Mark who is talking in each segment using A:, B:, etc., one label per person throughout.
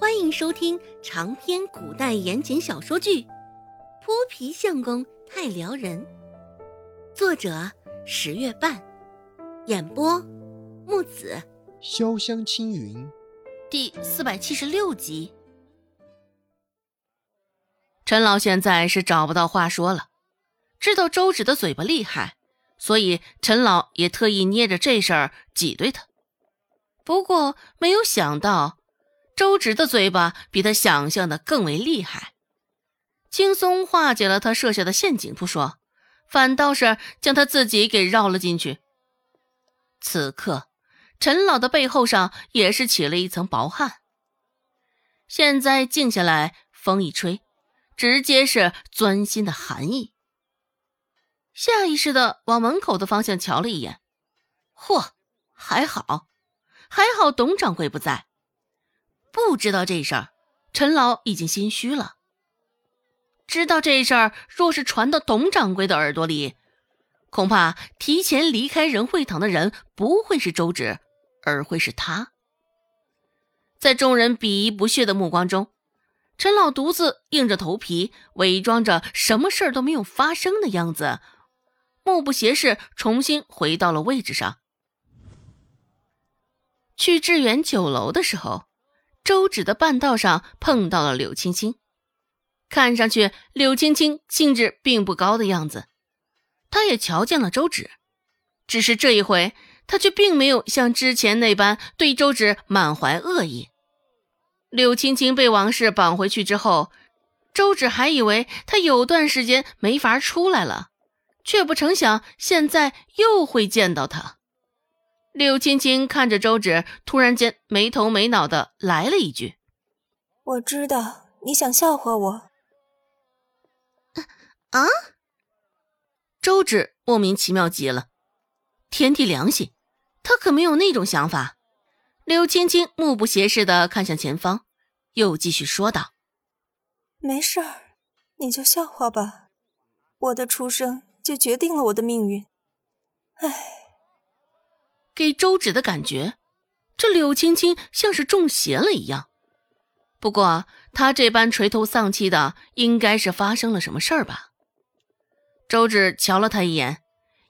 A: 欢迎收听长篇古代言情小说剧《泼皮相公太撩人》，作者十月半，演播木子
B: 潇湘青云，
A: 第四百七十六集。
C: 陈老现在是找不到话说了，知道周芷的嘴巴厉害，所以陈老也特意捏着这事儿挤兑他。不过没有想到。周芷的嘴巴比他想象的更为厉害，轻松化解了他设下的陷阱不说，反倒是将他自己给绕了进去。此刻，陈老的背后上也是起了一层薄汗。现在静下来，风一吹，直接是钻心的寒意。下意识的往门口的方向瞧了一眼，嚯，还好，还好，董掌柜不在。不知道这事儿，陈老已经心虚了。知道这事儿，若是传到董掌柜的耳朵里，恐怕提前离开仁惠堂的人不会是周芷，而会是他。在众人鄙夷不屑的目光中，陈老独自硬着头皮，伪装着什么事儿都没有发生的样子，目不斜视，重新回到了位置上。去致远酒楼的时候。周芷的半道上碰到了柳青青，看上去柳青青兴致并不高的样子。他也瞧见了周芷，只是这一回他却并没有像之前那般对周芷满怀恶意。柳青青被王氏绑回去之后，周芷还以为他有段时间没法出来了，却不成想现在又会见到他。柳青青看着周芷，突然间没头没脑的来了一句：“
D: 我知道你想笑话我。”
A: 啊！
C: 周芷莫名其妙极了，天地良心，他可没有那种想法。柳青青目不斜视的看向前方，又继续说道：“
D: 没事儿，你就笑话吧。我的出生就决定了我的命运。唉。”
C: 给周芷的感觉，这柳青青像是中邪了一样。不过她这般垂头丧气的，应该是发生了什么事儿吧？周芷瞧了他一眼，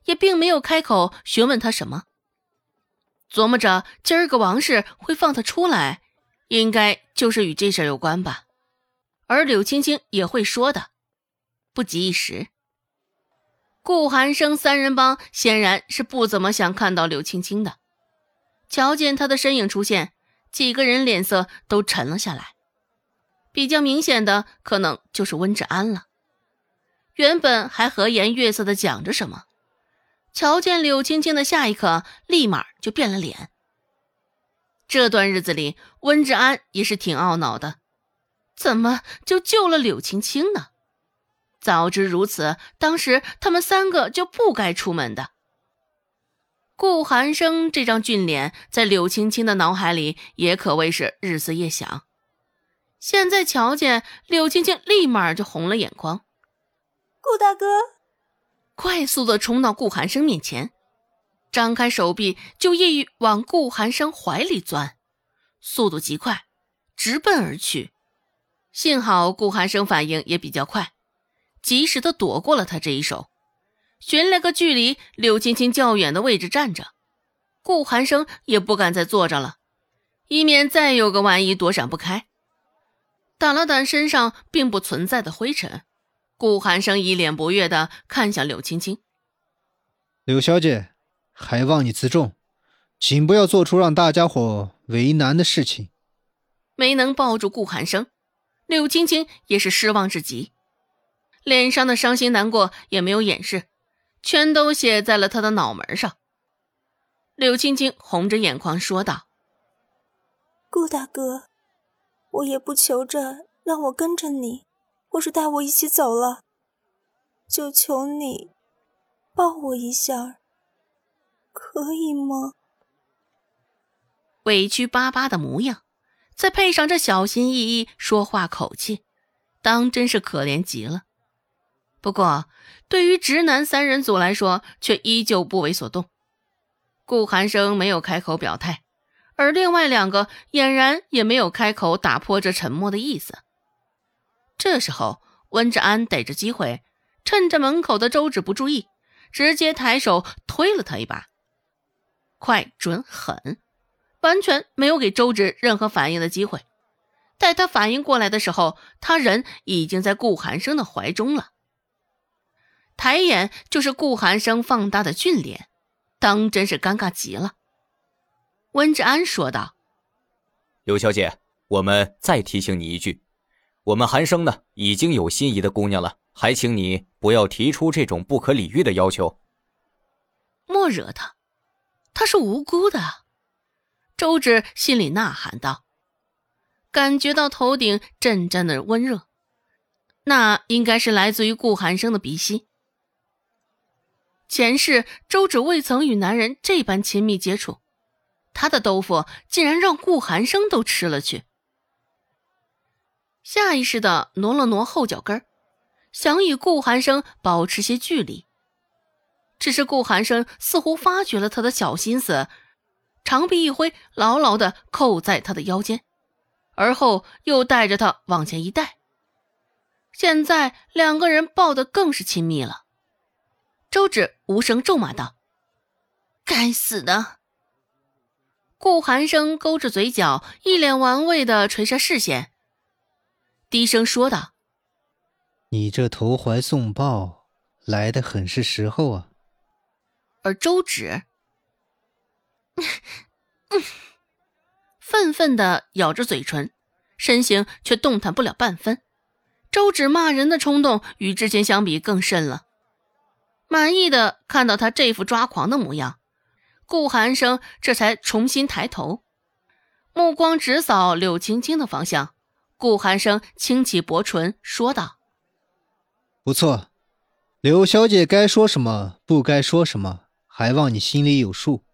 C: 也并没有开口询问他什么。琢磨着今儿个王氏会放他出来，应该就是与这事儿有关吧。而柳青青也会说的，不急一时。顾寒生三人帮显然是不怎么想看到柳青青的，瞧见他的身影出现，几个人脸色都沉了下来。比较明显的，可能就是温志安了。原本还和颜悦色的讲着什么，瞧见柳青青的下一刻，立马就变了脸。这段日子里，温志安也是挺懊恼的，怎么就救了柳青青呢？早知如此，当时他们三个就不该出门的。顾寒生这张俊脸在柳青青的脑海里也可谓是日思夜想。现在瞧见柳青青，立马就红了眼眶。
D: 顾大哥，
C: 快速的冲到顾寒生面前，张开手臂就意欲往顾寒生怀里钻，速度极快，直奔而去。幸好顾寒生反应也比较快。及时的躲过了他这一手，寻了个距离柳青青较远的位置站着，顾寒生也不敢再坐着了，以免再有个万一躲闪不开。掸了掸身上并不存在的灰尘，顾寒生一脸不悦的看向柳青青：“
B: 柳小姐，还望你自重，请不要做出让大家伙为难的事情。”
C: 没能抱住顾寒生，柳青青也是失望至极。脸上的伤心难过也没有掩饰，全都写在了他的脑门上。柳青青红着眼眶说道：“
D: 顾大哥，我也不求着让我跟着你，或是带我一起走了，就求你抱我一下，可以吗？”
C: 委屈巴巴的模样，再配上这小心翼翼说话口气，当真是可怜极了。不过，对于直男三人组来说，却依旧不为所动。顾寒生没有开口表态，而另外两个俨然也没有开口打破这沉默的意思。这时候，温志安逮着机会，趁着门口的周芷不注意，直接抬手推了他一把，快、准、狠，完全没有给周芷任何反应的机会。待他反应过来的时候，他人已经在顾寒生的怀中了。抬眼就是顾寒生放大的俊脸，当真是尴尬极了。温志安说道：“
E: 刘小姐，我们再提醒你一句，我们寒生呢已经有心仪的姑娘了，还请你不要提出这种不可理喻的要求。”
C: 莫惹他，他是无辜的。周芷心里呐喊道。感觉到头顶阵阵的温热，那应该是来自于顾寒生的鼻息。前世周芷未曾与男人这般亲密接触，他的豆腐竟然让顾寒生都吃了去。下意识的挪了挪后脚跟想与顾寒生保持些距离。只是顾寒生似乎发觉了他的小心思，长臂一挥，牢牢的扣在他的腰间。而后又带着他往前一带，现在两个人抱得更是亲密了。周芷无声咒骂道：“该死的！”顾寒生勾着嘴角，一脸玩味的垂下视线，低声说道：“
B: 你这投怀送抱来的很是时候啊。”
C: 而周芷，嗯。愤愤的咬着嘴唇，身形却动弹不了半分。周芷骂人的冲动与之前相比更甚了。满意的看到他这副抓狂的模样，顾寒生这才重新抬头，目光直扫柳青青的方向。顾寒生轻启薄唇说道：“
B: 不错，柳小姐该说什么，不该说什么，还望你心里有数。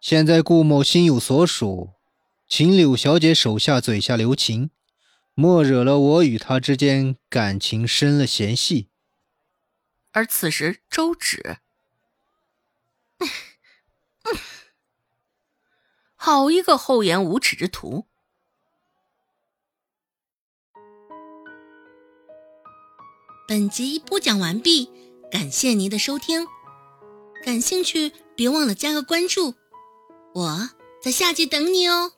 B: 现在顾某心有所属。”请柳小姐手下嘴下留情，莫惹了我与她之间感情生了嫌隙。
C: 而此时，周芷，好一个厚颜无耻之徒！
A: 本集播讲完毕，感谢您的收听。感兴趣，别忘了加个关注，我在下集等你哦。